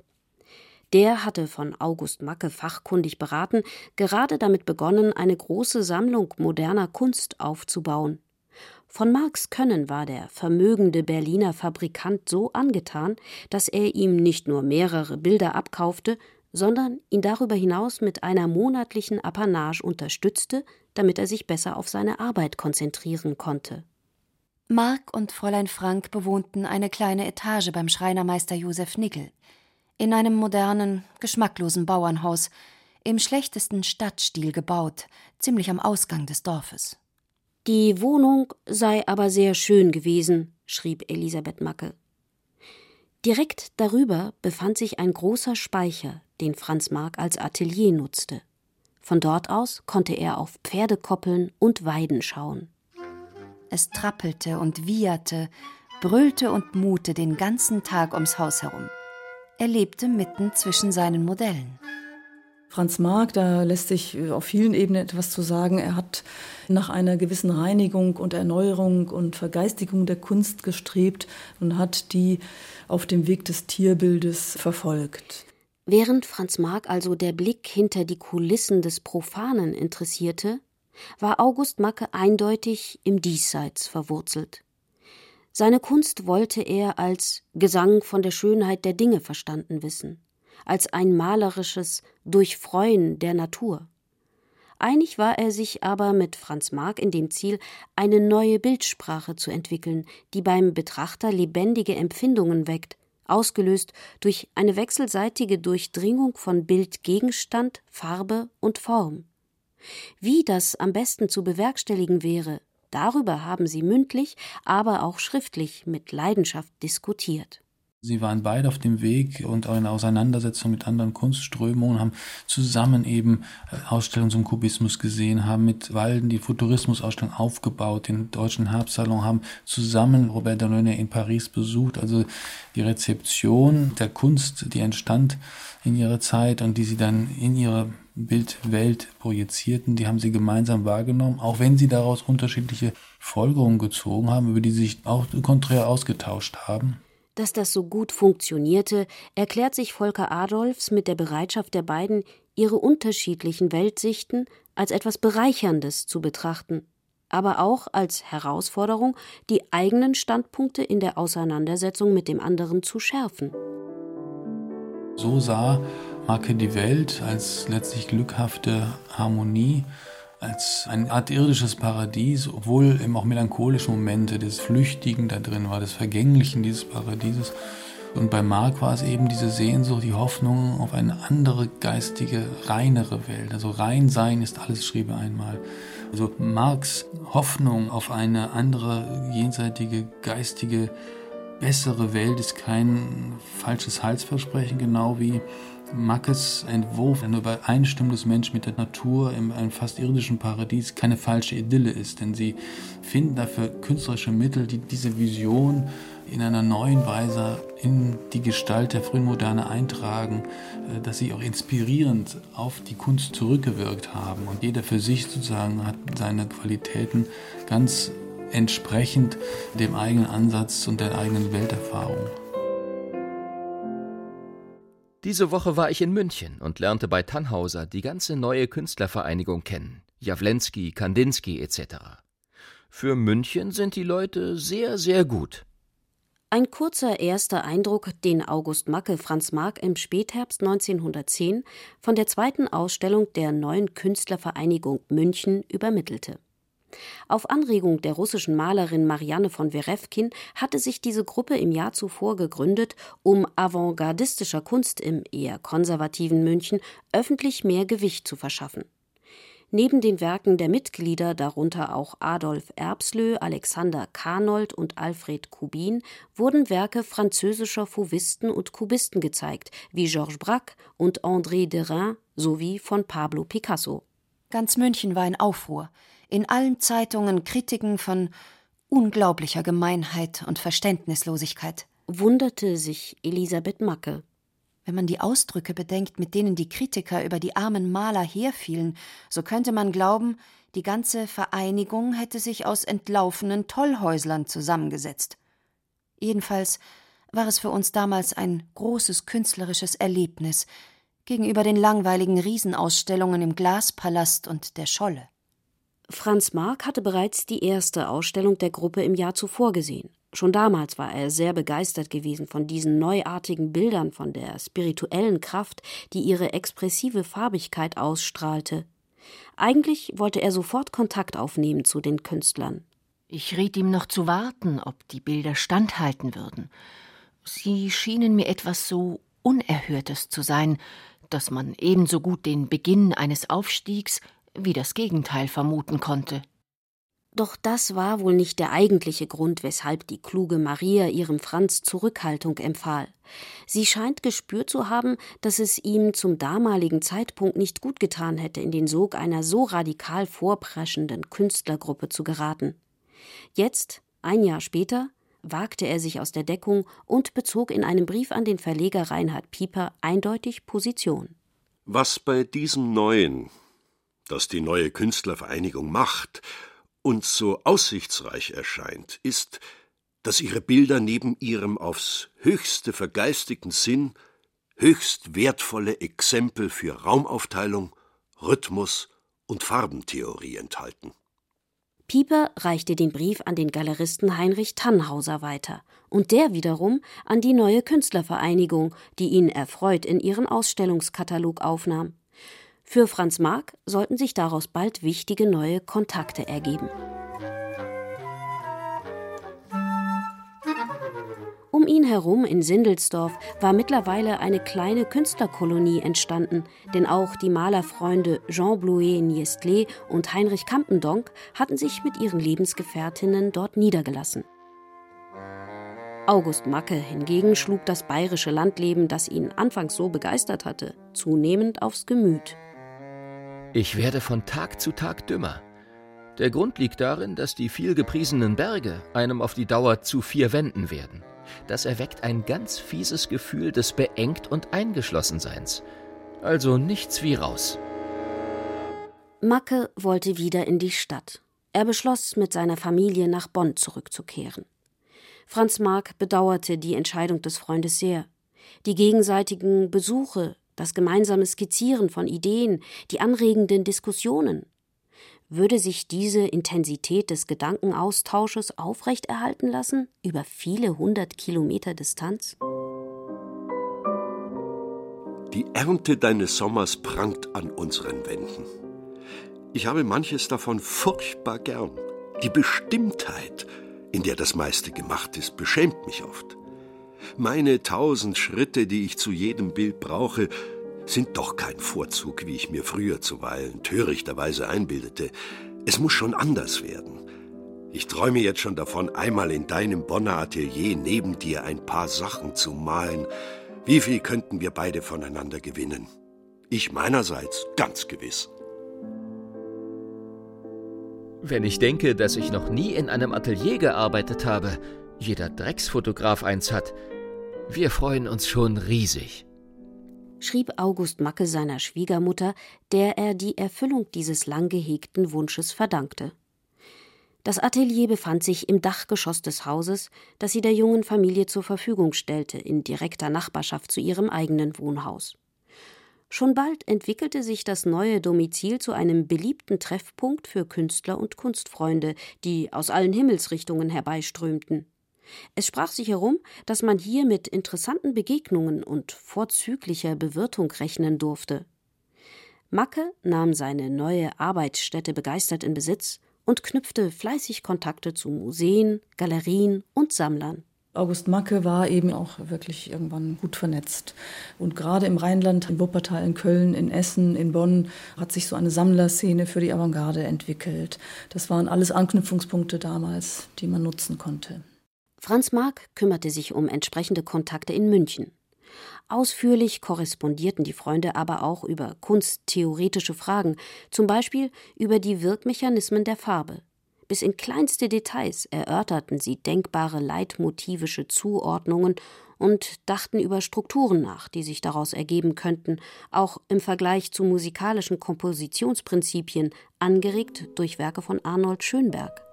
Der hatte von August Macke fachkundig beraten, gerade damit begonnen, eine große Sammlung moderner Kunst aufzubauen. Von Marx Können war der vermögende Berliner Fabrikant so angetan, dass er ihm nicht nur mehrere Bilder abkaufte, sondern ihn darüber hinaus mit einer monatlichen Apanage unterstützte, damit er sich besser auf seine Arbeit konzentrieren konnte. Mark und Fräulein Frank bewohnten eine kleine Etage beim Schreinermeister Josef Nickel, in einem modernen, geschmacklosen Bauernhaus, im schlechtesten Stadtstil gebaut, ziemlich am Ausgang des Dorfes. Die Wohnung sei aber sehr schön gewesen, schrieb Elisabeth Macke. Direkt darüber befand sich ein großer Speicher, den Franz Mark als Atelier nutzte. Von dort aus konnte er auf Pferdekoppeln und Weiden schauen. Es trappelte und wieherte, brüllte und mute den ganzen Tag ums Haus herum. Er lebte mitten zwischen seinen Modellen. Franz Marc, da lässt sich auf vielen Ebenen etwas zu sagen. Er hat nach einer gewissen Reinigung und Erneuerung und Vergeistigung der Kunst gestrebt und hat die auf dem Weg des Tierbildes verfolgt. Während Franz Marc also der Blick hinter die Kulissen des Profanen interessierte, war August Macke eindeutig im Diesseits verwurzelt. Seine Kunst wollte er als Gesang von der Schönheit der Dinge verstanden wissen als ein malerisches Durchfreuen der Natur. Einig war er sich aber mit Franz Marc in dem Ziel, eine neue Bildsprache zu entwickeln, die beim Betrachter lebendige Empfindungen weckt, ausgelöst durch eine wechselseitige Durchdringung von Bildgegenstand, Farbe und Form. Wie das am besten zu bewerkstelligen wäre, darüber haben sie mündlich, aber auch schriftlich mit Leidenschaft diskutiert. Sie waren beide auf dem Weg und auch in Auseinandersetzung mit anderen Kunstströmungen, haben zusammen eben äh, Ausstellungen zum Kubismus gesehen, haben mit Walden die Futurismusausstellung aufgebaut, den Deutschen Herbstsalon, haben zusammen Robert Delaunay in Paris besucht. Also die Rezeption der Kunst, die entstand in ihrer Zeit und die sie dann in ihre Bildwelt projizierten, die haben sie gemeinsam wahrgenommen, auch wenn sie daraus unterschiedliche Folgerungen gezogen haben, über die sie sich auch konträr ausgetauscht haben. Dass das so gut funktionierte, erklärt sich Volker Adolfs mit der Bereitschaft der beiden, ihre unterschiedlichen Weltsichten als etwas Bereicherndes zu betrachten, aber auch als Herausforderung, die eigenen Standpunkte in der Auseinandersetzung mit dem anderen zu schärfen. So sah Marke die Welt als letztlich glückhafte Harmonie als eine Art irdisches Paradies, obwohl eben auch melancholische Momente des Flüchtigen da drin war, des Vergänglichen dieses Paradieses. Und bei Marc war es eben diese Sehnsucht, die Hoffnung auf eine andere geistige, reinere Welt. Also rein sein ist alles, schrieb er einmal. Also Marx Hoffnung auf eine andere, jenseitige, geistige, bessere Welt ist kein falsches Halsversprechen, genau wie Mackes Entwurf, ein übereinstimmendes Mensch mit der Natur in einem fast irdischen Paradies, keine falsche Idylle ist, denn sie finden dafür künstlerische Mittel, die diese Vision in einer neuen Weise in die Gestalt der frühen Moderne eintragen, äh, dass sie auch inspirierend auf die Kunst zurückgewirkt haben. Und jeder für sich sozusagen hat seine Qualitäten ganz entsprechend dem eigenen Ansatz und der eigenen Welterfahrung. Diese Woche war ich in München und lernte bei Tannhauser die ganze neue Künstlervereinigung kennen. Jawlensky, Kandinsky etc. Für München sind die Leute sehr, sehr gut. Ein kurzer erster Eindruck, den August Macke Franz Marc im Spätherbst 1910 von der zweiten Ausstellung der neuen Künstlervereinigung München übermittelte. Auf Anregung der russischen Malerin Marianne von Werewkin hatte sich diese Gruppe im Jahr zuvor gegründet, um avantgardistischer Kunst im eher konservativen München öffentlich mehr Gewicht zu verschaffen. Neben den Werken der Mitglieder, darunter auch Adolf Erbslö, Alexander Carnold und Alfred Kubin, wurden Werke französischer Fauvisten und Kubisten gezeigt, wie Georges Braque und André Derain sowie von Pablo Picasso. Ganz München war in Aufruhr. In allen Zeitungen Kritiken von unglaublicher Gemeinheit und Verständnislosigkeit. Wunderte sich Elisabeth Macke. Wenn man die Ausdrücke bedenkt, mit denen die Kritiker über die armen Maler herfielen, so könnte man glauben, die ganze Vereinigung hätte sich aus entlaufenen Tollhäuslern zusammengesetzt. Jedenfalls war es für uns damals ein großes künstlerisches Erlebnis gegenüber den langweiligen Riesenausstellungen im Glaspalast und der Scholle. Franz Marc hatte bereits die erste Ausstellung der Gruppe im Jahr zuvor gesehen. Schon damals war er sehr begeistert gewesen von diesen neuartigen Bildern, von der spirituellen Kraft, die ihre expressive Farbigkeit ausstrahlte. Eigentlich wollte er sofort Kontakt aufnehmen zu den Künstlern. Ich riet ihm noch zu warten, ob die Bilder standhalten würden. Sie schienen mir etwas so Unerhörtes zu sein, dass man ebenso gut den Beginn eines Aufstiegs wie das Gegenteil vermuten konnte. Doch das war wohl nicht der eigentliche Grund, weshalb die kluge Maria ihrem Franz Zurückhaltung empfahl. Sie scheint gespürt zu haben, dass es ihm zum damaligen Zeitpunkt nicht gut getan hätte, in den Sog einer so radikal vorpreschenden Künstlergruppe zu geraten. Jetzt, ein Jahr später, wagte er sich aus der Deckung und bezog in einem Brief an den Verleger Reinhard Pieper eindeutig Position. Was bei diesem Neuen, das die neue Künstlervereinigung macht, uns so aussichtsreich erscheint, ist, dass ihre Bilder neben ihrem aufs höchste vergeistigten Sinn höchst wertvolle Exempel für Raumaufteilung, Rhythmus und Farbentheorie enthalten. Pieper reichte den Brief an den Galeristen Heinrich Tannhauser weiter und der wiederum an die neue Künstlervereinigung, die ihn erfreut in ihren Ausstellungskatalog aufnahm. Für Franz Marc sollten sich daraus bald wichtige neue Kontakte ergeben. Um ihn herum in Sindelsdorf war mittlerweile eine kleine Künstlerkolonie entstanden, denn auch die Malerfreunde Jean Blouet-Niestlé und Heinrich Campendonck hatten sich mit ihren Lebensgefährtinnen dort niedergelassen. August Macke hingegen schlug das bayerische Landleben, das ihn anfangs so begeistert hatte, zunehmend aufs Gemüt. Ich werde von Tag zu Tag dümmer. Der Grund liegt darin, dass die vielgepriesenen Berge einem auf die Dauer zu vier Wänden werden. Das erweckt ein ganz fieses Gefühl des Beengt und Eingeschlossenseins. Also nichts wie raus. Macke wollte wieder in die Stadt. Er beschloss, mit seiner Familie nach Bonn zurückzukehren. Franz Marc bedauerte die Entscheidung des Freundes sehr. Die gegenseitigen Besuche, das gemeinsame Skizzieren von Ideen, die anregenden Diskussionen. Würde sich diese Intensität des Gedankenaustausches aufrechterhalten lassen über viele hundert Kilometer Distanz? Die Ernte deines Sommers prangt an unseren Wänden. Ich habe manches davon furchtbar gern. Die Bestimmtheit, in der das meiste gemacht ist, beschämt mich oft. Meine tausend Schritte, die ich zu jedem Bild brauche, sind doch kein Vorzug, wie ich mir früher zuweilen törichterweise einbildete. Es muss schon anders werden. Ich träume jetzt schon davon, einmal in deinem Bonner Atelier neben dir ein paar Sachen zu malen. Wie viel könnten wir beide voneinander gewinnen? Ich meinerseits ganz gewiss. Wenn ich denke, dass ich noch nie in einem Atelier gearbeitet habe, jeder Drecksfotograf eins hat, wir freuen uns schon riesig schrieb August Macke seiner Schwiegermutter, der er die Erfüllung dieses lang gehegten Wunsches verdankte. Das Atelier befand sich im Dachgeschoss des Hauses, das sie der jungen Familie zur Verfügung stellte, in direkter Nachbarschaft zu ihrem eigenen Wohnhaus. Schon bald entwickelte sich das neue Domizil zu einem beliebten Treffpunkt für Künstler und Kunstfreunde, die aus allen Himmelsrichtungen herbeiströmten. Es sprach sich herum, dass man hier mit interessanten Begegnungen und vorzüglicher Bewirtung rechnen durfte. Macke nahm seine neue Arbeitsstätte begeistert in Besitz und knüpfte fleißig Kontakte zu Museen, Galerien und Sammlern. August Macke war eben auch wirklich irgendwann gut vernetzt. Und gerade im Rheinland, in Wuppertal, in Köln, in Essen, in Bonn hat sich so eine Sammlerszene für die Avantgarde entwickelt. Das waren alles Anknüpfungspunkte damals, die man nutzen konnte. Franz Marc kümmerte sich um entsprechende Kontakte in München. Ausführlich korrespondierten die Freunde aber auch über kunsttheoretische Fragen, zum Beispiel über die Wirkmechanismen der Farbe. Bis in kleinste Details erörterten sie denkbare leitmotivische Zuordnungen und dachten über Strukturen nach, die sich daraus ergeben könnten, auch im Vergleich zu musikalischen Kompositionsprinzipien, angeregt durch Werke von Arnold Schönberg.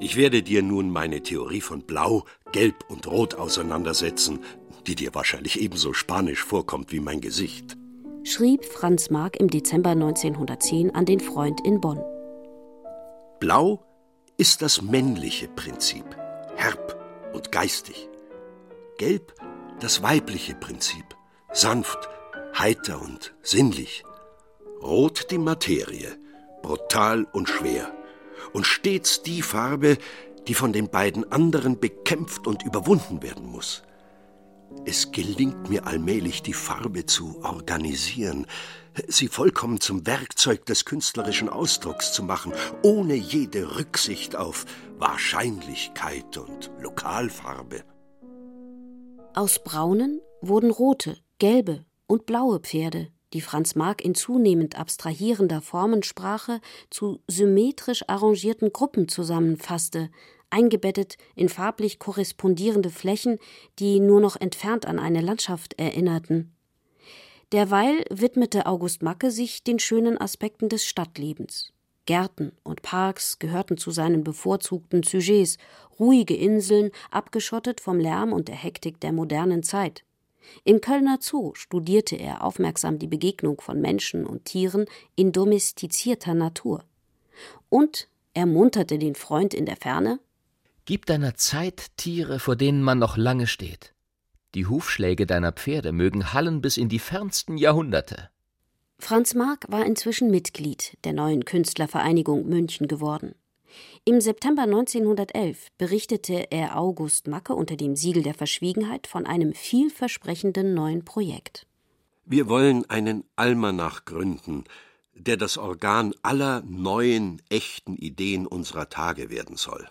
Ich werde dir nun meine Theorie von Blau, Gelb und Rot auseinandersetzen, die dir wahrscheinlich ebenso spanisch vorkommt wie mein Gesicht. Schrieb Franz Marc im Dezember 1910 an den Freund in Bonn. Blau ist das männliche Prinzip, herb und geistig. Gelb das weibliche Prinzip, sanft, heiter und sinnlich. Rot die Materie, brutal und schwer. Und stets die Farbe, die von den beiden anderen bekämpft und überwunden werden muss. Es gelingt mir allmählich, die Farbe zu organisieren, sie vollkommen zum Werkzeug des künstlerischen Ausdrucks zu machen, ohne jede Rücksicht auf Wahrscheinlichkeit und Lokalfarbe. Aus braunen wurden rote, gelbe und blaue Pferde, die Franz Marc in zunehmend abstrahierender Formensprache zu symmetrisch arrangierten Gruppen zusammenfasste, eingebettet in farblich korrespondierende Flächen, die nur noch entfernt an eine Landschaft erinnerten. Derweil widmete August Macke sich den schönen Aspekten des Stadtlebens. Gärten und Parks gehörten zu seinen bevorzugten Sujets, ruhige Inseln, abgeschottet vom Lärm und der Hektik der modernen Zeit. Im Kölner Zoo studierte er aufmerksam die Begegnung von Menschen und Tieren in domestizierter Natur. Und er munterte den Freund in der Ferne Gib deiner Zeit Tiere, vor denen man noch lange steht. Die Hufschläge deiner Pferde mögen hallen bis in die fernsten Jahrhunderte. Franz Marc war inzwischen Mitglied der neuen Künstlervereinigung München geworden. Im September 1911 berichtete er August Macke unter dem Siegel der Verschwiegenheit von einem vielversprechenden neuen Projekt. Wir wollen einen Almanach gründen, der das Organ aller neuen, echten Ideen unserer Tage werden soll.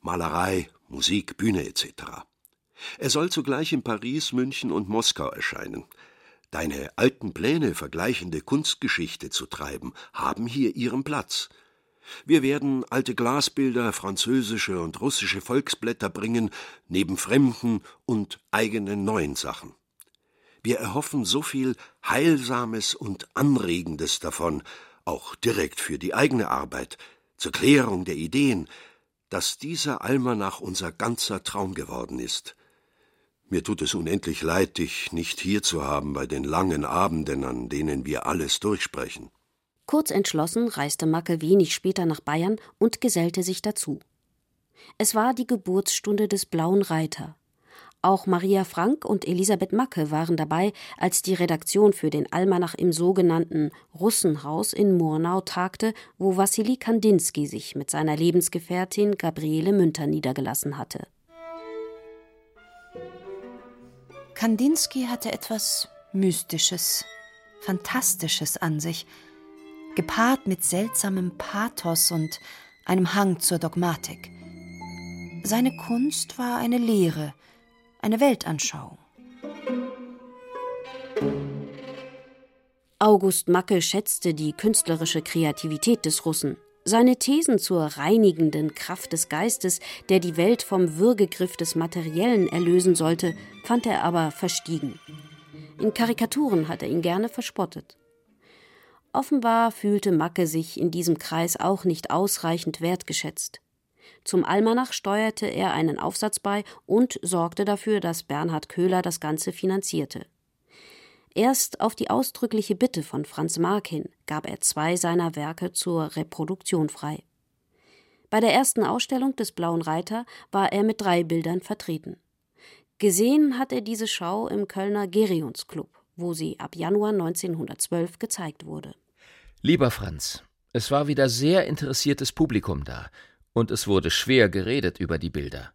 Malerei, Musik, Bühne etc. Er soll zugleich in Paris, München und Moskau erscheinen. Deine alten Pläne, vergleichende Kunstgeschichte zu treiben, haben hier ihren Platz. Wir werden alte Glasbilder, französische und russische Volksblätter bringen, neben fremden und eigenen neuen Sachen. Wir erhoffen so viel Heilsames und Anregendes davon, auch direkt für die eigene Arbeit, zur Klärung der Ideen, dass dieser Almanach unser ganzer Traum geworden ist. Mir tut es unendlich leid, dich nicht hier zu haben bei den langen Abenden, an denen wir alles durchsprechen. Kurz entschlossen reiste Macke wenig später nach Bayern und gesellte sich dazu. Es war die Geburtsstunde des Blauen Reiter, auch Maria Frank und Elisabeth Macke waren dabei, als die Redaktion für den Almanach im sogenannten Russenhaus in Murnau tagte, wo Wassili Kandinsky sich mit seiner Lebensgefährtin Gabriele Münter niedergelassen hatte. Kandinsky hatte etwas Mystisches, Fantastisches an sich, gepaart mit seltsamem Pathos und einem Hang zur Dogmatik. Seine Kunst war eine Lehre, eine Weltanschauung. August Macke schätzte die künstlerische Kreativität des Russen. Seine Thesen zur reinigenden Kraft des Geistes, der die Welt vom Würgegriff des Materiellen erlösen sollte, fand er aber verstiegen. In Karikaturen hat er ihn gerne verspottet. Offenbar fühlte Macke sich in diesem Kreis auch nicht ausreichend wertgeschätzt. Zum Almanach steuerte er einen Aufsatz bei und sorgte dafür, dass Bernhard Köhler das Ganze finanzierte. Erst auf die ausdrückliche Bitte von Franz Mark hin gab er zwei seiner Werke zur Reproduktion frei. Bei der ersten Ausstellung des Blauen Reiter war er mit drei Bildern vertreten. Gesehen hat er diese Schau im Kölner Gerionsclub, wo sie ab Januar 1912 gezeigt wurde. Lieber Franz, es war wieder sehr interessiertes Publikum da, und es wurde schwer geredet über die Bilder.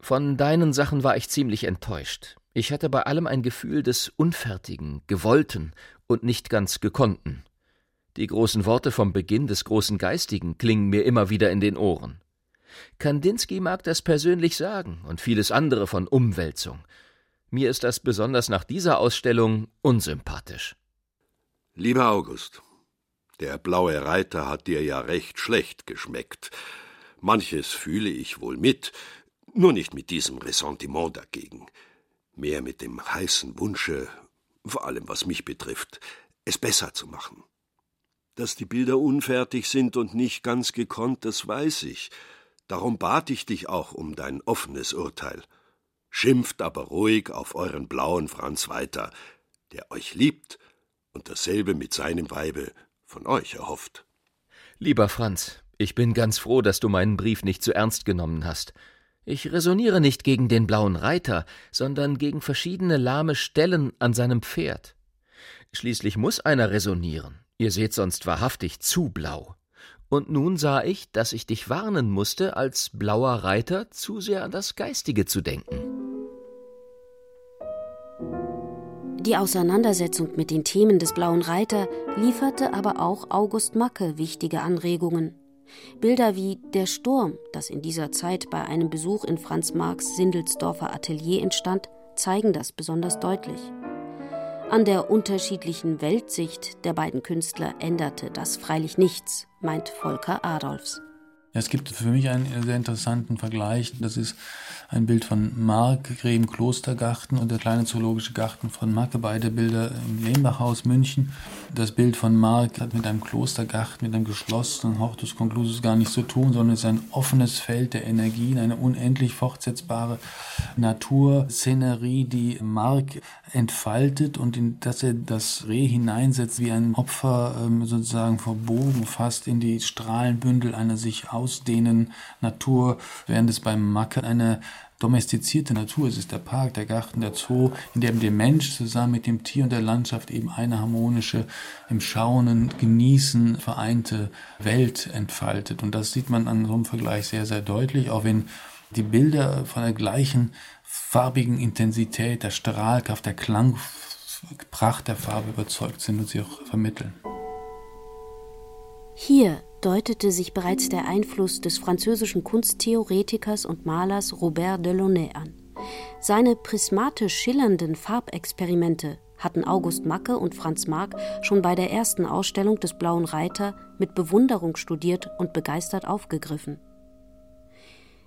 Von deinen Sachen war ich ziemlich enttäuscht. Ich hatte bei allem ein Gefühl des Unfertigen, Gewollten und nicht ganz Gekonnten. Die großen Worte vom Beginn des großen Geistigen klingen mir immer wieder in den Ohren. Kandinsky mag das persönlich sagen und vieles andere von Umwälzung. Mir ist das besonders nach dieser Ausstellung unsympathisch. Lieber August, der blaue Reiter hat dir ja recht schlecht geschmeckt. Manches fühle ich wohl mit, nur nicht mit diesem Ressentiment dagegen. Mehr mit dem heißen Wunsche, vor allem was mich betrifft, es besser zu machen. Dass die Bilder unfertig sind und nicht ganz gekonnt, das weiß ich. Darum bat ich dich auch um dein offenes Urteil. Schimpft aber ruhig auf euren blauen Franz weiter, der euch liebt und dasselbe mit seinem Weibe von euch erhofft. Lieber Franz, ich bin ganz froh, dass du meinen Brief nicht zu ernst genommen hast. Ich resoniere nicht gegen den blauen Reiter, sondern gegen verschiedene lahme Stellen an seinem Pferd. Schließlich muss einer resonieren. Ihr seht sonst wahrhaftig zu blau. Und nun sah ich, dass ich dich warnen musste, als blauer Reiter zu sehr an das Geistige zu denken. Die Auseinandersetzung mit den Themen des Blauen Reiter lieferte aber auch August Macke wichtige Anregungen. Bilder wie Der Sturm, das in dieser Zeit bei einem Besuch in Franz Marx Sindelsdorfer Atelier entstand, zeigen das besonders deutlich. An der unterschiedlichen Weltsicht der beiden Künstler änderte das freilich nichts, meint Volker Adolfs. Es gibt für mich einen sehr interessanten Vergleich. Das ist ein Bild von Mark, Greben Klostergarten und der kleine zoologische Garten von Macke, beide Bilder im Lehmbachhaus München. Das Bild von Mark hat mit einem Klostergarten, mit einem geschlossenen Hortus Conclusus gar nichts zu tun, sondern es ist ein offenes Feld der Energien, eine unendlich fortsetzbare Naturszenerie, die Mark entfaltet und in das er das Reh hineinsetzt, wie ein Opfer ähm, sozusagen verbogen fast in die Strahlenbündel einer sich ausdehnenden Natur, während es beim Macke eine domestizierte Natur. Es ist der Park, der Garten, der Zoo, in dem der Mensch zusammen mit dem Tier und der Landschaft eben eine harmonische, im Schaunen, Genießen vereinte Welt entfaltet. Und das sieht man an so einem Vergleich sehr, sehr deutlich, auch wenn die Bilder von der gleichen farbigen Intensität, der Strahlkraft, der Klangpracht der Farbe überzeugt sind und sie auch vermitteln. Hier deutete sich bereits der Einfluss des französischen Kunsttheoretikers und Malers Robert Delaunay an. Seine prismatisch schillernden Farbexperimente hatten August Macke und Franz Marc schon bei der ersten Ausstellung des Blauen Reiter mit Bewunderung studiert und begeistert aufgegriffen.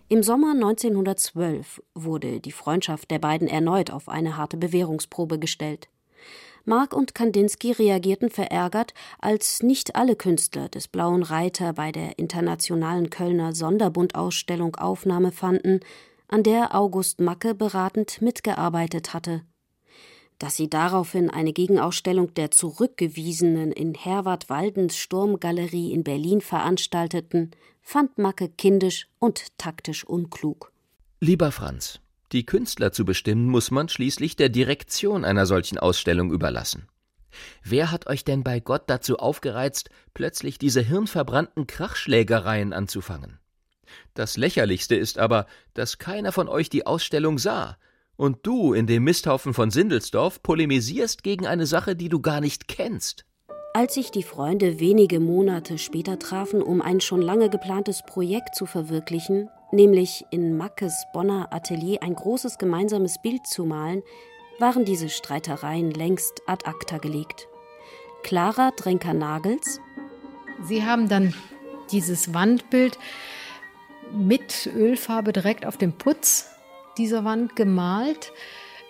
Im Sommer 1912 wurde die Freundschaft der beiden erneut auf eine harte Bewährungsprobe gestellt. Mark und Kandinsky reagierten verärgert, als nicht alle Künstler des Blauen Reiter bei der internationalen Kölner Sonderbundausstellung Aufnahme fanden, an der August Macke beratend mitgearbeitet hatte. Dass sie daraufhin eine Gegenausstellung der Zurückgewiesenen in Herwart Waldens Sturmgalerie in Berlin veranstalteten, fand Macke kindisch und taktisch unklug. Lieber Franz, die Künstler zu bestimmen, muss man schließlich der Direktion einer solchen Ausstellung überlassen. Wer hat euch denn bei Gott dazu aufgereizt, plötzlich diese hirnverbrannten Krachschlägereien anzufangen? Das lächerlichste ist aber, dass keiner von euch die Ausstellung sah, und du in dem Misthaufen von Sindelsdorf polemisierst gegen eine Sache, die du gar nicht kennst. Als sich die Freunde wenige Monate später trafen, um ein schon lange geplantes Projekt zu verwirklichen, nämlich in Mackes Bonner Atelier ein großes gemeinsames Bild zu malen, waren diese Streitereien längst ad acta gelegt. Clara Drenker-Nagels. Sie haben dann dieses Wandbild mit Ölfarbe direkt auf dem Putz dieser Wand gemalt,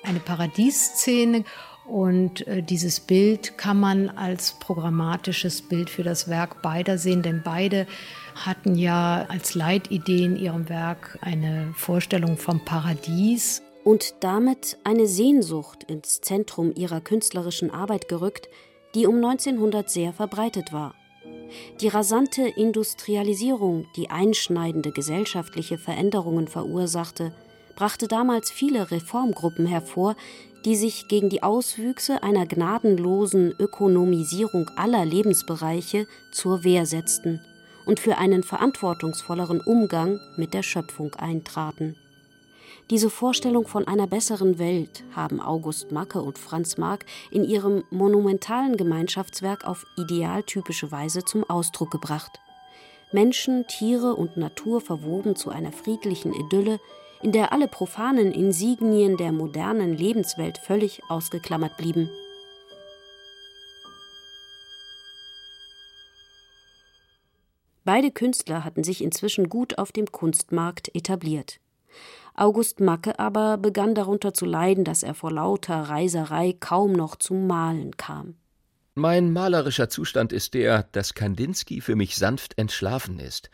eine Paradieszene. Und äh, dieses Bild kann man als programmatisches Bild für das Werk beider sehen, denn beide hatten ja als Leitidee in ihrem Werk eine Vorstellung vom Paradies. Und damit eine Sehnsucht ins Zentrum ihrer künstlerischen Arbeit gerückt, die um 1900 sehr verbreitet war. Die rasante Industrialisierung, die einschneidende gesellschaftliche Veränderungen verursachte, brachte damals viele Reformgruppen hervor, die sich gegen die Auswüchse einer gnadenlosen Ökonomisierung aller Lebensbereiche zur Wehr setzten und für einen verantwortungsvolleren Umgang mit der Schöpfung eintraten. Diese Vorstellung von einer besseren Welt haben August Macke und Franz Marc in ihrem monumentalen Gemeinschaftswerk auf idealtypische Weise zum Ausdruck gebracht. Menschen, Tiere und Natur verwoben zu einer friedlichen Idylle, in der alle profanen Insignien der modernen Lebenswelt völlig ausgeklammert blieben. Beide Künstler hatten sich inzwischen gut auf dem Kunstmarkt etabliert. August Macke aber begann darunter zu leiden, dass er vor lauter Reiserei kaum noch zum Malen kam. Mein malerischer Zustand ist der, dass Kandinsky für mich sanft entschlafen ist,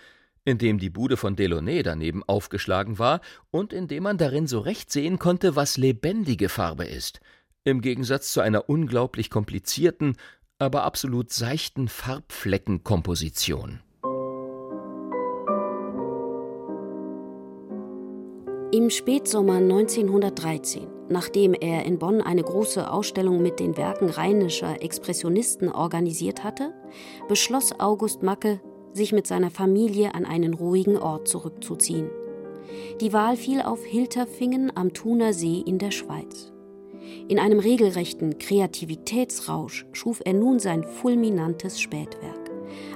indem die Bude von Delaunay daneben aufgeschlagen war und indem man darin so recht sehen konnte, was lebendige Farbe ist, im Gegensatz zu einer unglaublich komplizierten, aber absolut seichten Farbfleckenkomposition. Im Spätsommer 1913, nachdem er in Bonn eine große Ausstellung mit den Werken rheinischer Expressionisten organisiert hatte, beschloss August Macke, sich mit seiner Familie an einen ruhigen Ort zurückzuziehen. Die Wahl fiel auf Hilterfingen am Thuner See in der Schweiz. In einem regelrechten Kreativitätsrausch schuf er nun sein fulminantes Spätwerk.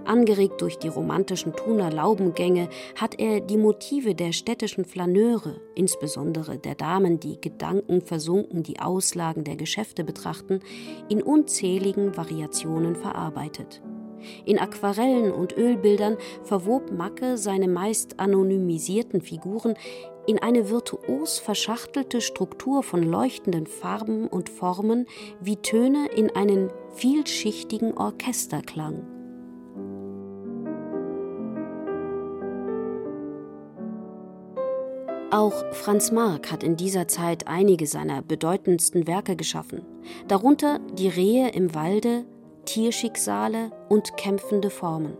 Angeregt durch die romantischen Thuner Laubengänge hat er die Motive der städtischen Flaneure, insbesondere der Damen, die gedankenversunken die Auslagen der Geschäfte betrachten, in unzähligen Variationen verarbeitet. In Aquarellen und Ölbildern verwob Macke seine meist anonymisierten Figuren in eine virtuos verschachtelte Struktur von leuchtenden Farben und Formen wie Töne in einen vielschichtigen Orchesterklang. Auch Franz Marc hat in dieser Zeit einige seiner bedeutendsten Werke geschaffen, darunter Die Rehe im Walde, Tierschicksale und kämpfende Formen.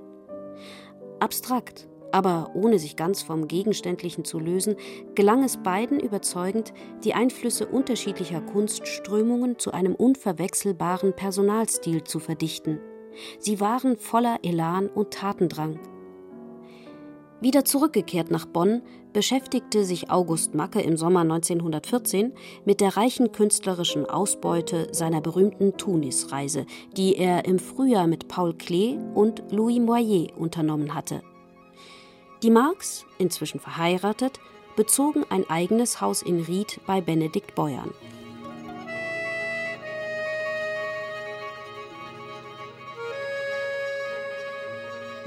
Abstrakt, aber ohne sich ganz vom Gegenständlichen zu lösen, gelang es beiden überzeugend, die Einflüsse unterschiedlicher Kunstströmungen zu einem unverwechselbaren Personalstil zu verdichten. Sie waren voller Elan und Tatendrang. Wieder zurückgekehrt nach Bonn, beschäftigte sich August Macke im Sommer 1914 mit der reichen künstlerischen Ausbeute seiner berühmten Tunis-Reise, die er im Frühjahr mit Paul Klee und Louis Moyer unternommen hatte. Die Marx, inzwischen verheiratet, bezogen ein eigenes Haus in Ried bei Benedikt Beuern.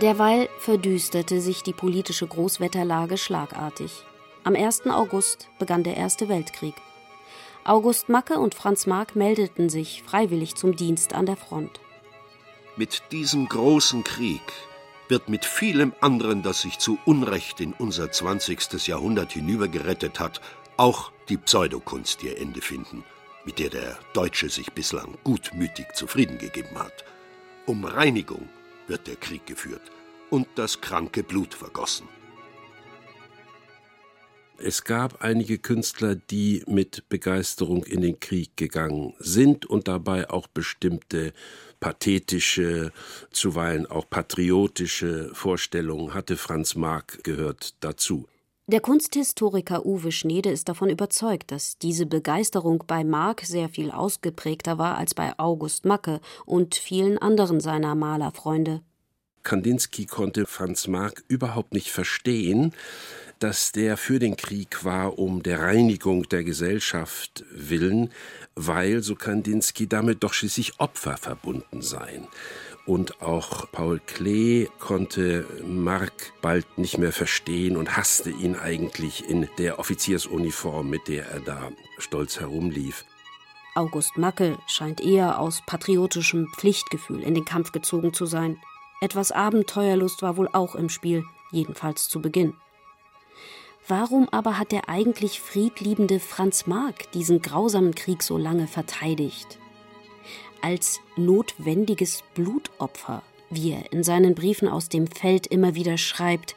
Derweil verdüsterte sich die politische Großwetterlage schlagartig. Am 1. August begann der Erste Weltkrieg. August Macke und Franz Marc meldeten sich freiwillig zum Dienst an der Front. Mit diesem großen Krieg wird mit vielem anderen, das sich zu Unrecht in unser 20. Jahrhundert hinübergerettet hat, auch die Pseudokunst ihr Ende finden, mit der der Deutsche sich bislang gutmütig zufrieden gegeben hat. Um Reinigung wird der Krieg geführt und das kranke Blut vergossen. Es gab einige Künstler, die mit Begeisterung in den Krieg gegangen sind und dabei auch bestimmte pathetische, zuweilen auch patriotische Vorstellungen hatte. Franz Marc gehört dazu. Der Kunsthistoriker Uwe Schnede ist davon überzeugt, dass diese Begeisterung bei Marc sehr viel ausgeprägter war als bei August Macke und vielen anderen seiner Malerfreunde. Kandinsky konnte Franz Marc überhaupt nicht verstehen, dass der für den Krieg war um der Reinigung der Gesellschaft willen, weil, so Kandinsky, damit doch schließlich Opfer verbunden seien. Und auch Paul Klee konnte Mark bald nicht mehr verstehen und hasste ihn eigentlich in der Offiziersuniform, mit der er da stolz herumlief. August Macke scheint eher aus patriotischem Pflichtgefühl in den Kampf gezogen zu sein. Etwas Abenteuerlust war wohl auch im Spiel, jedenfalls zu Beginn. Warum aber hat der eigentlich friedliebende Franz Marc diesen grausamen Krieg so lange verteidigt? Als notwendiges Blutopfer, wie er in seinen Briefen aus dem Feld immer wieder schreibt,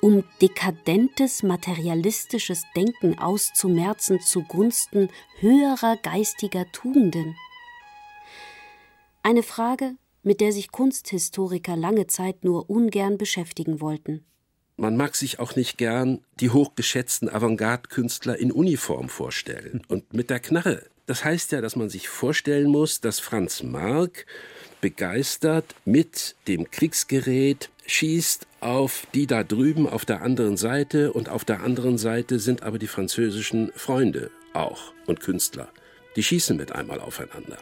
um dekadentes materialistisches Denken auszumerzen zugunsten höherer geistiger Tugenden. Eine Frage, mit der sich Kunsthistoriker lange Zeit nur ungern beschäftigen wollten. man mag sich auch nicht gern die hochgeschätzten Avantgarde-Künstler in Uniform vorstellen und mit der Knarre. Das heißt ja, dass man sich vorstellen muss, dass Franz Marc begeistert mit dem Kriegsgerät schießt auf die da drüben auf der anderen Seite und auf der anderen Seite sind aber die französischen Freunde auch und Künstler. Die schießen mit einmal aufeinander.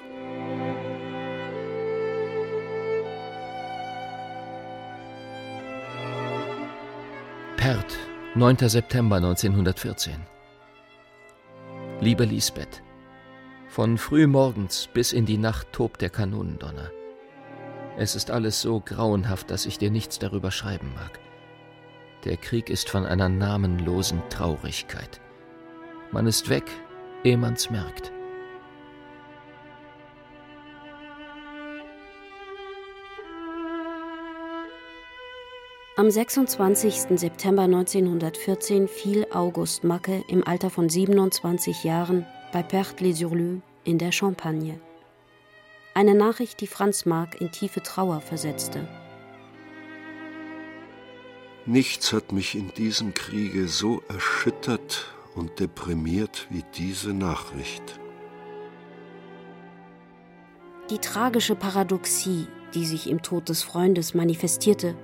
Perth, 9. September 1914. Liebe Lisbeth, von frühmorgens bis in die Nacht tobt der Kanonendonner. Es ist alles so grauenhaft, dass ich dir nichts darüber schreiben mag. Der Krieg ist von einer namenlosen Traurigkeit. Man ist weg, ehe man's merkt. Am 26. September 1914 fiel August Macke im Alter von 27 Jahren bei Perth-les-Hurlus in der Champagne. Eine Nachricht, die Franz Marc in tiefe Trauer versetzte. Nichts hat mich in diesem Kriege so erschüttert und deprimiert wie diese Nachricht. Die tragische Paradoxie, die sich im Tod des Freundes manifestierte,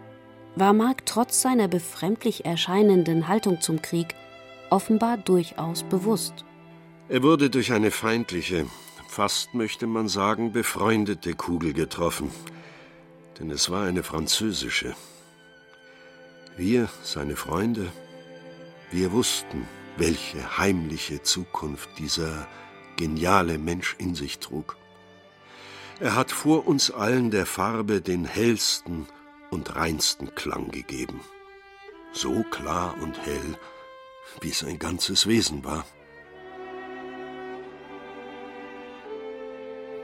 war Mark trotz seiner befremdlich erscheinenden Haltung zum Krieg offenbar durchaus bewusst. Er wurde durch eine feindliche, fast möchte man sagen, befreundete Kugel getroffen, denn es war eine französische. Wir, seine Freunde, wir wussten, welche heimliche Zukunft dieser geniale Mensch in sich trug. Er hat vor uns allen der Farbe den hellsten, und reinsten Klang gegeben. So klar und hell, wie sein ganzes Wesen war.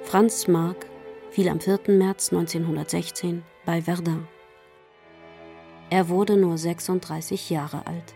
Franz Marc fiel am 4. März 1916 bei Verdun. Er wurde nur 36 Jahre alt.